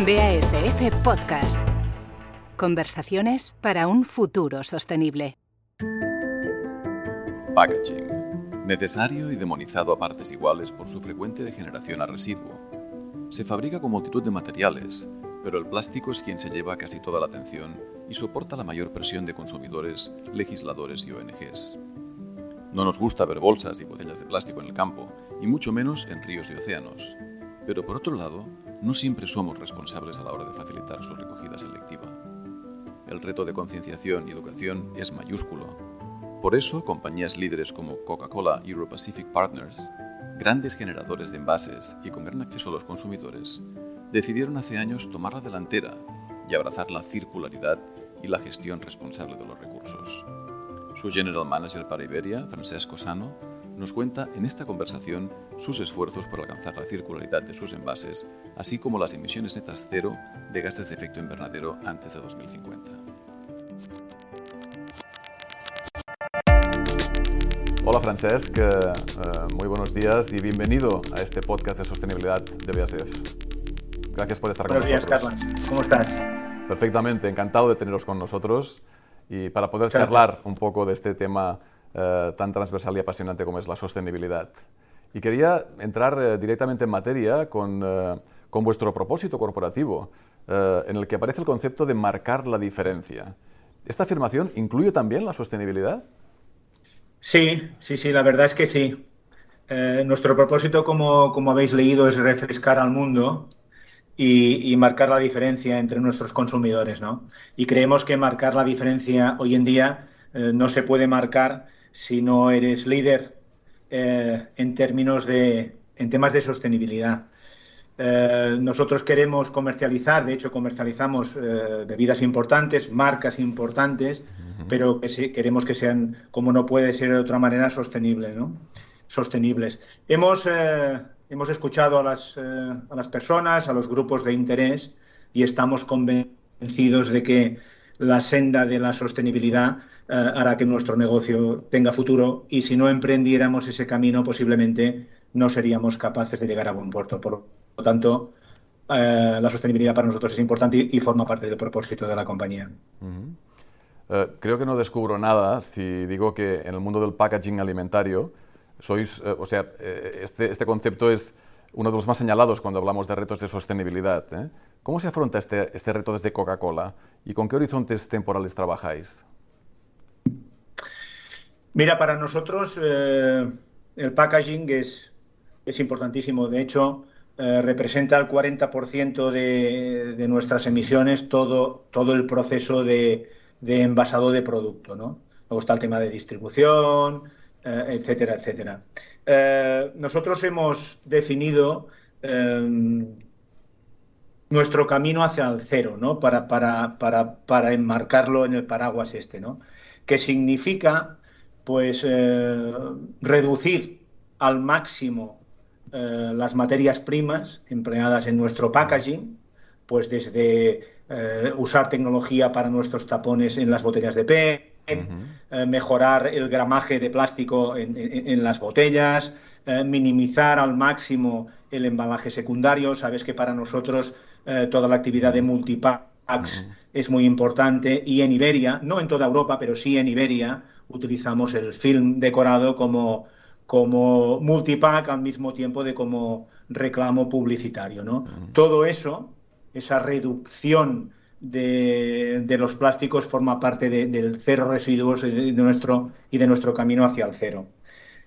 BASF Podcast. Conversaciones para un futuro sostenible. Packaging. Necesario y demonizado a partes iguales por su frecuente degeneración a residuo. Se fabrica con multitud de materiales, pero el plástico es quien se lleva casi toda la atención y soporta la mayor presión de consumidores, legisladores y ONGs. No nos gusta ver bolsas y botellas de plástico en el campo, y mucho menos en ríos y océanos. Pero por otro lado, no siempre somos responsables a la hora de facilitar su recogida selectiva. El reto de concienciación y educación es mayúsculo. Por eso, compañías líderes como Coca-Cola Euro Pacific Partners, grandes generadores de envases y con gran acceso a los consumidores, decidieron hace años tomar la delantera y abrazar la circularidad y la gestión responsable de los recursos. Su general manager para Iberia, Francesco Sano, nos cuenta en esta conversación sus esfuerzos por alcanzar la circularidad de sus envases, así como las emisiones netas cero de gases de efecto invernadero antes de 2050. Hola Francesc, eh, muy buenos días y bienvenido a este podcast de sostenibilidad de BASF. Gracias por estar con nosotros. Buenos días, Carlos. ¿Cómo estás? Perfectamente, encantado de teneros con nosotros y para poder charlar un poco de este tema eh, tan transversal y apasionante como es la sostenibilidad. Y quería entrar eh, directamente en materia con, eh, con vuestro propósito corporativo, en el que aparece el concepto de marcar la diferencia. ¿Esta afirmación incluye también la sostenibilidad? Sí, sí, sí, la verdad es que sí. nuestro propósito, como, como, habéis leído, es refrescar al mundo y, y, marcar la diferencia entre nuestros consumidores, ¿no? Y creemos que marcar la diferencia hoy en día no se puede marcar si no eres líder eh, en términos de en temas de sostenibilidad. Eh, nosotros queremos comercializar, de hecho comercializamos eh, bebidas importantes, marcas importantes, pero que queremos que sean, como no puede ser de otra manera, sostenibles. ¿no? sostenibles. Hemos, hemos escuchado a las, a las personas, a los grupos de interés y estamos convencidos de que la senda de la sostenibilidad eh, hará que nuestro negocio tenga futuro y si no emprendiéramos ese camino posiblemente no seríamos capaces de llegar a buen puerto. Por lo tanto, eh, la sostenibilidad para nosotros es importante y, forma parte del propósito de la compañía. Eh, creo que no descubro nada si digo que en el mundo del packaging alimentario sois, o sea, este, este, concepto es uno de los más señalados cuando hablamos de retos de sostenibilidad. ¿Cómo se afronta este, este reto desde Coca-Cola y con qué horizontes temporales trabajáis? Mira, para nosotros eh, el packaging es, es, importantísimo. De hecho, eh, representa el 40% de, de, nuestras emisiones, todo, todo el proceso de, de, envasado de producto. ¿no? Luego está el tema de distribución, eh, etcétera, etcétera. nosotros hemos definido nuestro camino hacia el cero, ¿no? Para, para, para, para enmarcarlo en el paraguas este, ¿no? Que significa pues eh, reducir al máximo eh, las materias primas empleadas en nuestro packaging, pues desde eh, usar tecnología para nuestros tapones en las botellas de PET, mejorar el gramaje de plástico en, las botellas, minimizar al máximo el embalaje secundario. Sabes que para nosotros toda la actividad de es muy importante y en Iberia, no en toda Europa, pero sí en Iberia, utilizamos el film decorado como, como multipack al mismo tiempo de como reclamo publicitario. ¿no? Todo eso, esa reducción de, de los plásticos forma parte del cero residuos de, nuestro, y de nuestro camino hacia el cero.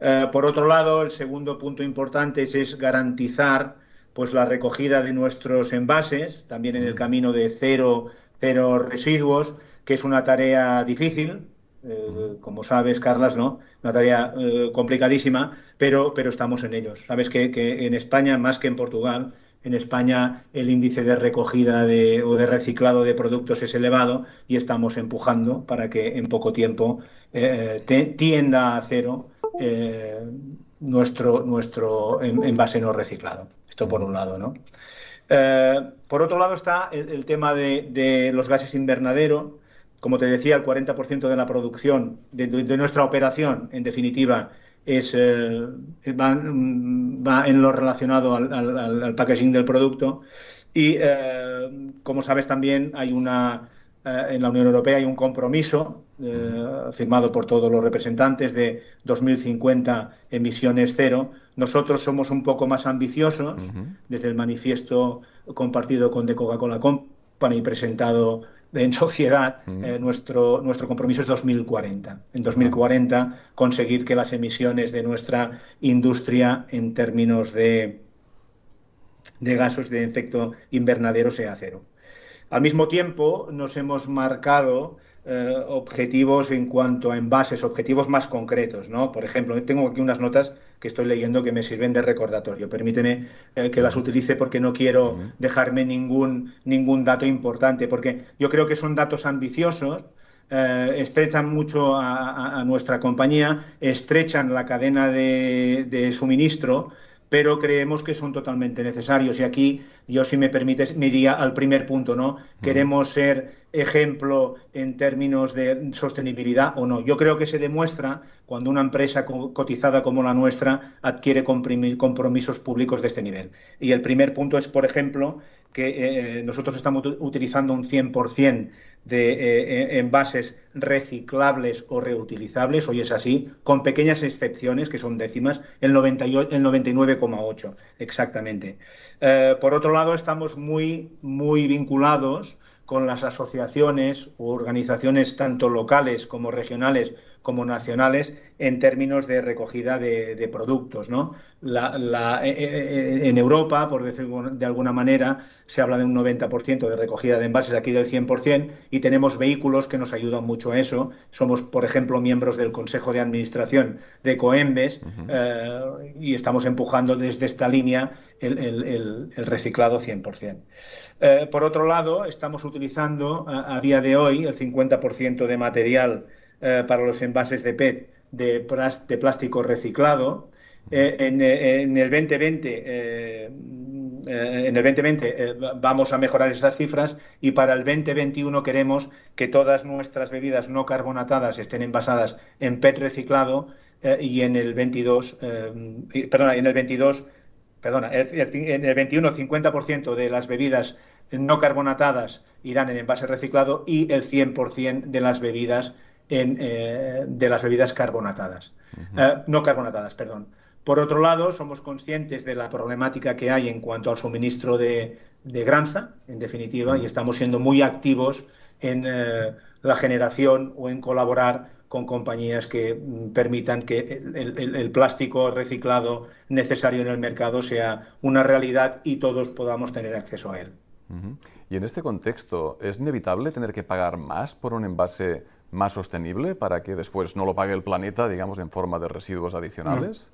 Eh, por otro lado, el segundo punto importante es, es, garantizar pues, la recogida de nuestros envases, también en el camino de cero, cero residuos, que es una tarea difícil, eh, como sabes, Carlas, ¿no? Una tarea eh, complicadísima, pero, pero estamos en ellos. Sabes que, en España, más que en Portugal, en España el índice de recogida de, o de reciclado de productos es elevado y estamos empujando para que en poco tiempo eh, tienda a cero nuestro, nuestro envase no reciclado. Esto por un lado, ¿no? por otro lado está el, tema de, los gases invernadero, como te decía, el 40% de la producción de, nuestra operación, en definitiva, es, eh, va, en lo relacionado al, packaging del producto. Y como sabes también hay una en la Unión Europea hay un compromiso firmado por todos los representantes de 2050 emisiones cero. Nosotros somos un poco más ambiciosos desde el manifiesto compartido con The Coca-Cola Company presentado en sociedad, eh, nuestro, nuestro compromiso es 2040. En 2040 conseguir que las emisiones de nuestra industria en términos de, de gases de efecto invernadero sea cero. Al mismo tiempo, nos hemos marcado eh, objetivos en cuanto a envases, objetivos más concretos, ¿no? Por ejemplo, tengo aquí unas notas que estoy leyendo que me sirven de recordatorio. Permíteme eh, que las utilice porque no quiero dejarme ningún, ningún dato importante, porque yo creo que son datos ambiciosos, eh, estrechan mucho a, nuestra compañía, estrechan la cadena de, suministro, pero creemos que son totalmente necesarios. Y aquí yo, si me permites, me iría al primer punto, ¿no? Queremos ser ejemplo en términos de sostenibilidad o no. Yo creo que se demuestra cuando una empresa cotizada como la nuestra adquiere compromisos públicos de este nivel. Y el primer punto es, por ejemplo, que eh, nosotros estamos utilizando un 100% de eh, eh, envases reciclables o reutilizables, hoy es así, con pequeñas excepciones, que son décimas, el, 99,8 exactamente. por otro lado, estamos muy, muy vinculados con las asociaciones u organizaciones tanto locales como regionales como nacionales en términos de recogida de, productos. ¿no? La, eh, eh, en Europa, por decirlo de alguna manera, se habla de un 90% de recogida de envases, aquí del 100%, y tenemos vehículos que nos ayudan mucho a eso. Somos, por ejemplo, miembros del Consejo de Administración de Coembes eh, y estamos empujando desde esta línea el, reciclado 100%. por otro lado, estamos utilizando a día de hoy el 50% de material eh, para los envases de PET de, plástico reciclado. Eh, en, eh, en, el 2020, en el 2020 vamos a mejorar estas cifras y para el 2021 queremos que todas nuestras bebidas no carbonatadas estén envasadas en PET reciclado y en el 22, perdona, en el 22 perdona, en el 21 50% de las bebidas no carbonatadas irán en envase reciclado y el 100% de las bebidas eh, de las bebidas carbonatadas. Eh, no carbonatadas, perdón. Por otro lado, somos conscientes de la problemática que hay en cuanto al suministro de, granza, en definitiva, y estamos siendo muy activos en eh, la generación o en colaborar con compañías que mm, permitan que el, plástico reciclado necesario en el mercado sea una realidad y todos podamos tener acceso a él. Y en este contexto, ¿es inevitable tener que pagar más por un envase más sostenible para que después no lo pague el planeta, digamos, en forma de residuos adicionales?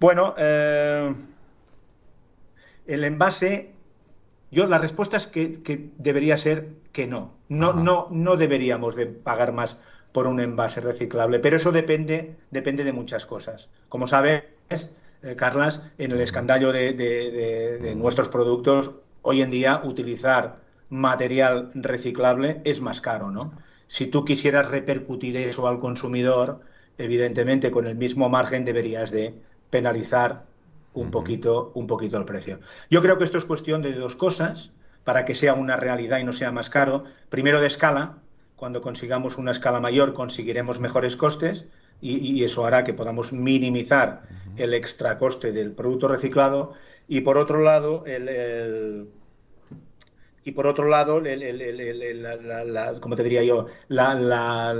Bueno, eh, el envase, yo la respuesta es que, debería ser que no. No, no, no deberíamos de pagar más por un envase reciclable, pero eso depende, depende de muchas cosas. Como sabes, eh, Carlas, en el escandallo de nuestros productos, hoy en día utilizar material reciclable es más caro, ¿no? Si tú quisieras repercutir eso al consumidor, evidentemente con el mismo margen deberías de penalizar un poquito, un poquito el precio. Yo creo que esto es cuestión de dos cosas para que sea una realidad y no sea más caro. Primero de escala, cuando consigamos una escala mayor conseguiremos mejores costes y, eso hará que podamos minimizar el extra coste del producto reciclado. Y por otro lado, el y por otro lado, el, como te diría yo, la,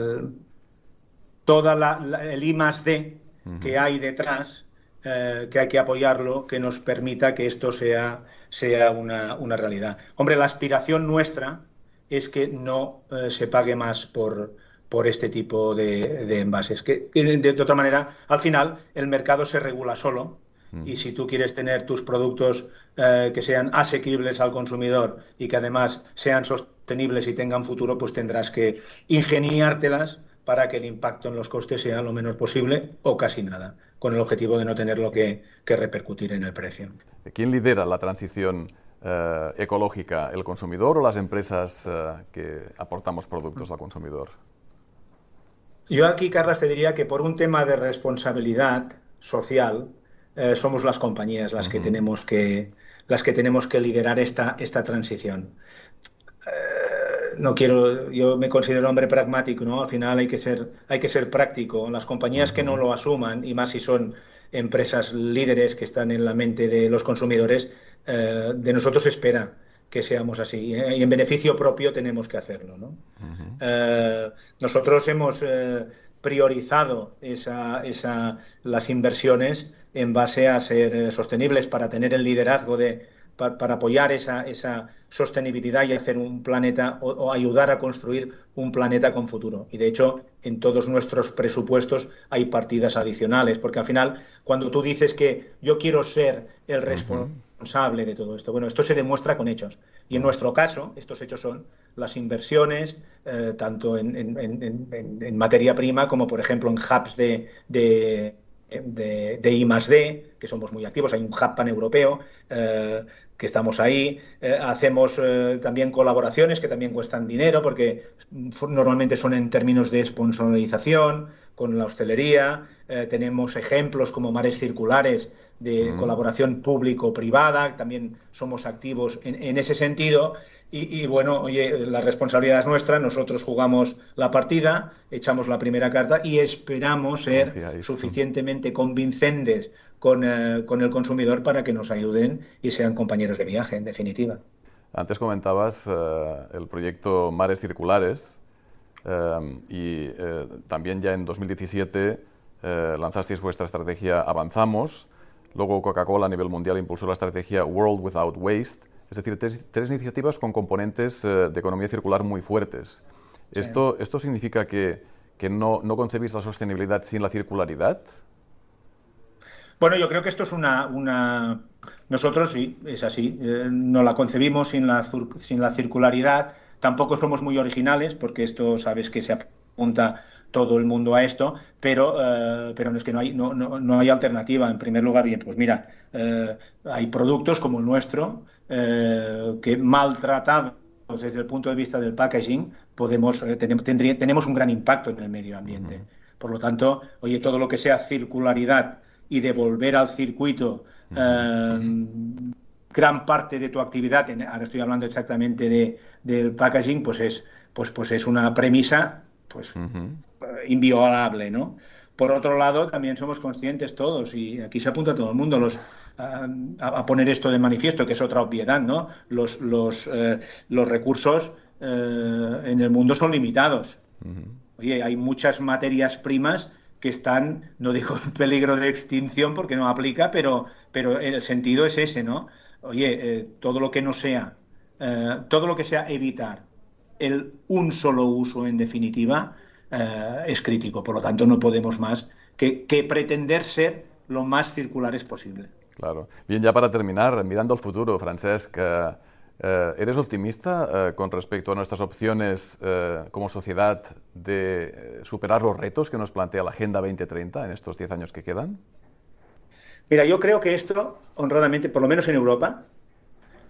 toda el I más D que hay detrás, eh, que hay que apoyarlo, que nos permita que esto sea, sea una, realidad. Hombre, la aspiración nuestra es que no eh, se pague más por, por este tipo de, envases. Que, de, otra manera, al final, el mercado se regula solo y si tú quieres tener tus productos eh, que sean asequibles al consumidor y que además sean sostenibles y tengan futuro, pues tendrás que ingeniártelas para que el impacto en los costes sea lo menor posible o casi nada, con el objetivo de no tenerlo que, que repercutir en el precio. ¿Quién lidera la transición eh, ecológica, el consumidor o las empresas eh, que aportamos productos al consumidor? Yo aquí, Carlos, te diría que por un tema de responsabilidad social, eh, somos las compañías las que tenemos que las que tenemos que liderar esta, esta transición. Eh, no quiero, yo me considero hombre pragmático, ¿no? Al final hay que ser, hay que ser práctico. Las compañías que no lo asuman, y más si son empresas líderes que están en la mente de los consumidores, eh, de nosotros espera que seamos así. Y en beneficio propio tenemos que hacerlo. ¿no? nosotros hemos priorizado esa, esa, las inversiones en base a ser eh, sostenibles para tener el liderazgo de para, apoyar esa, esa, sostenibilidad y hacer un planeta o, ayudar a construir un planeta con futuro. Y de hecho, en todos nuestros presupuestos hay partidas adicionales, porque al final, cuando tú dices que yo quiero ser el responsable de todo esto, bueno, esto se demuestra con hechos. Y en nuestro caso, estos hechos son las inversiones, eh, tanto en, en, materia prima como, por ejemplo, en hubs de, de, de, I D, que somos muy activos. Hay un hub paneuropeo eh, que estamos ahí. Eh, hacemos también colaboraciones que también cuestan dinero porque normalmente son en términos de sponsorización con la hostelería. tenemos ejemplos como mares circulares de colaboración público-privada. También somos activos en ese sentido. Y, bueno, oye, la responsabilidad es nuestra, nosotros jugamos la partida, echamos la primera carta y esperamos ser suficientemente convincentes con, eh, con, el consumidor para que nos ayuden y sean compañeros de viaje, en definitiva. Antes comentabas eh, el proyecto Mares Circulares eh, y también ya en 2017 lanzasteis vuestra estrategia Avanzamos, luego Coca-Cola a nivel mundial impulsó la estrategia World Without Waste es decir, tres, iniciativas con componentes eh, de economía circular muy fuertes. ¿Esto, ¿Esto significa que, no, concebís la sostenibilidad sin la circularidad? Bueno, yo creo que esto es una... Nosotros sí, es así. Eh, no la concebimos sin la, sin la circularidad. Tampoco somos muy originales, porque esto sabes que se apunta todo el mundo a esto, pero, eh, pero no es que no hay, no, no, hay alternativa. En primer lugar, bien, pues mira, hay productos como el nuestro eh, que maltratados desde el punto de vista del packaging, podemos, eh, tenemos, tenemos un gran impacto en el medio ambiente. Por lo tanto, oye, todo lo que sea circularidad y devolver al circuito eh, gran parte de tu actividad, ahora estoy hablando exactamente de, del packaging, pues es, pues, pues es una premisa pues, inviolable, ¿no? Por otro lado, también somos conscientes todos, y aquí se apunta todo el mundo, los, a, poner esto de manifiesto, que es otra obviedad, ¿no? Los, los, eh, los recursos eh, en el mundo son limitados. Oye, hay muchas materias primas que están, no digo en peligro de extinción porque no aplica, pero, pero el sentido es ese, ¿no? Oye, eh, todo lo que no sea, todo lo que sea evitar el un solo uso en definitiva es crítico. Por lo tanto, no podemos más que, que pretender ser lo más circulares posible. Claro. Bien, ya para terminar, mirando al futuro, Francesc, eh, eh, ¿eres optimista eh, con respecto a nuestras opciones como sociedad de superar los retos que nos plantea la Agenda 2030 en estos 10 años que quedan? Mira, yo creo que esto, honradamente, por lo menos en Europa,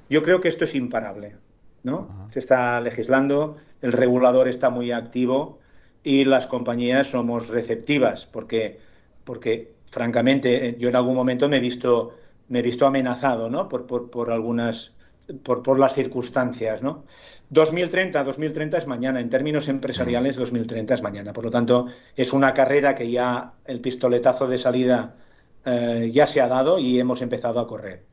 yo creo que esto es imparable. ¿no? Se está legislando, el regulador está muy activo y las compañías somos receptivas, porque, porque francamente, yo en algún momento me he visto me he visto amenazado ¿no? por, por, algunas, por, por, las circunstancias. ¿no? 2030, 2030 es mañana, en términos empresariales 2030 es mañana. Por lo tanto, es una carrera que ya el pistoletazo de salida eh, ya se ha dado y hemos empezado a correr.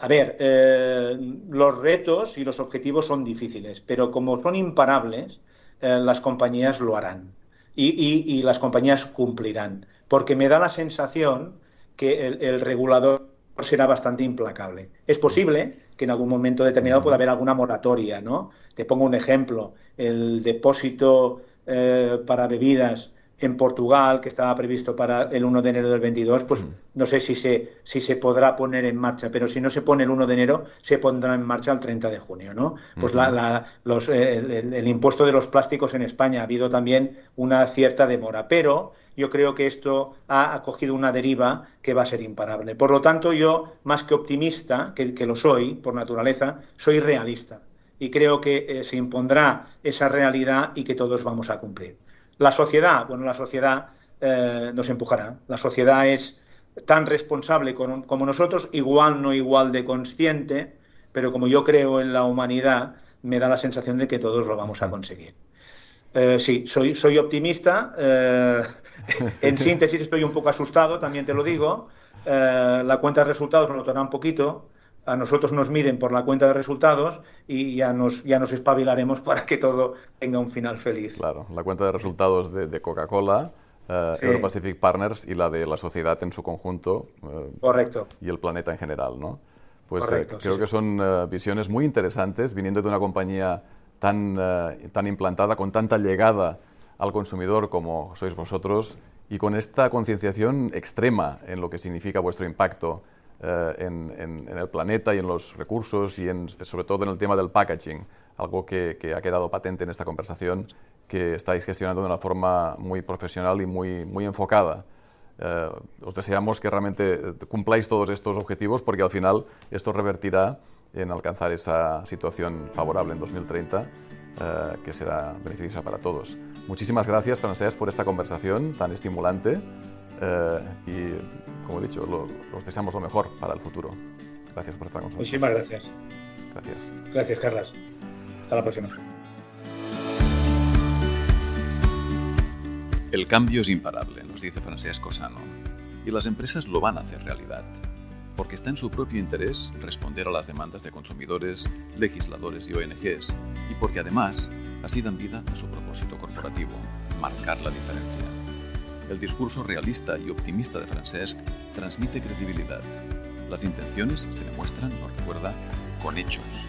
A ver, eh, los retos y los objetivos son difíciles, pero como son imparables, eh, las compañías lo harán y, las compañías cumplirán. Porque me da la sensación que el, regulador será bastante implacable. Es posible que en algún momento determinado pueda haber alguna moratoria, ¿no? Te pongo un ejemplo, el depósito para bebidas en Portugal, que estaba previsto para el 1 de enero del 22, pues no sé si se, si se podrá poner en marcha, pero si no se pone el 1 de enero, se pondrá en marcha el 30 de junio, ¿no? Pues la, los, el, el, impuesto de los plásticos en España ha habido también una cierta demora, pero yo creo que esto ha acogido una deriva que va a ser imparable. Por lo tanto, yo, más que optimista, que, lo soy por naturaleza, soy realista. Y creo que eh, se impondrá esa realidad y que todos vamos a cumplir. La sociedad, bueno, la sociedad eh, nos empujará. La sociedad es tan responsable como nosotros, igual no igual de consciente, pero como yo creo en la humanidad, me da la sensación de que todos lo vamos a conseguir. Eh, sí, soy, soy optimista. Eh, en síntesis, estoy un poco asustado, también te lo digo. La cuenta de resultados nos notará un poquito. A nosotros nos miden por la cuenta de resultados y ya nos, ya nos espabilaremos para que todo tenga un final feliz. Claro, la cuenta de resultados de, Coca-Cola, Euro Pacific Partners y la de la sociedad en su conjunto. Correcto. Y el planeta en general, ¿no? Pues creo que son visiones muy interesantes viniendo de una compañía tan, eh, tan implantada, con tanta llegada al consumidor como sois vosotros y con esta concienciación extrema en lo que significa vuestro impacto eh, en, el planeta y en los recursos y en, sobre todo en el tema del packaging, algo que, ha quedado patente en esta conversación que estáis gestionando de una forma muy profesional y muy, muy enfocada. Eh, os deseamos que realmente cumpláis todos estos objetivos porque al final esto revertirá en alcanzar esa situación favorable en 2030 eh, que será beneficiosa para todos. Muchísimas gracias, Francés, por esta conversación tan estimulante eh, y, como he dicho, lo, os deseamos lo mejor para el futuro. Gracias por estar con nosotros. Muchísimas gracias. Gracias. Gracias, Carlas. Hasta la próxima. El cambio es imparable, nos dice Francesco Sano, y las empresas lo van a hacer realidad porque está en su propio interés responder a las demandas de consumidores, legisladores y ONGs, y porque además así dan vida a su propósito corporativo, marcar la diferencia. El discurso realista y optimista de Francesc transmite credibilidad. Las intenciones se demuestran, nos recuerda, con hechos.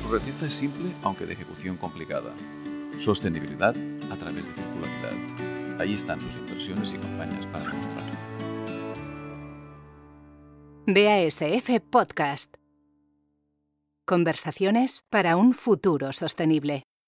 Su receta es simple aunque de ejecución complicada. Sostenibilidad a través de circularidad. Ahí están sus inversiones y campañas para demostrarlo. BASF Podcast. Conversaciones para un futuro sostenible.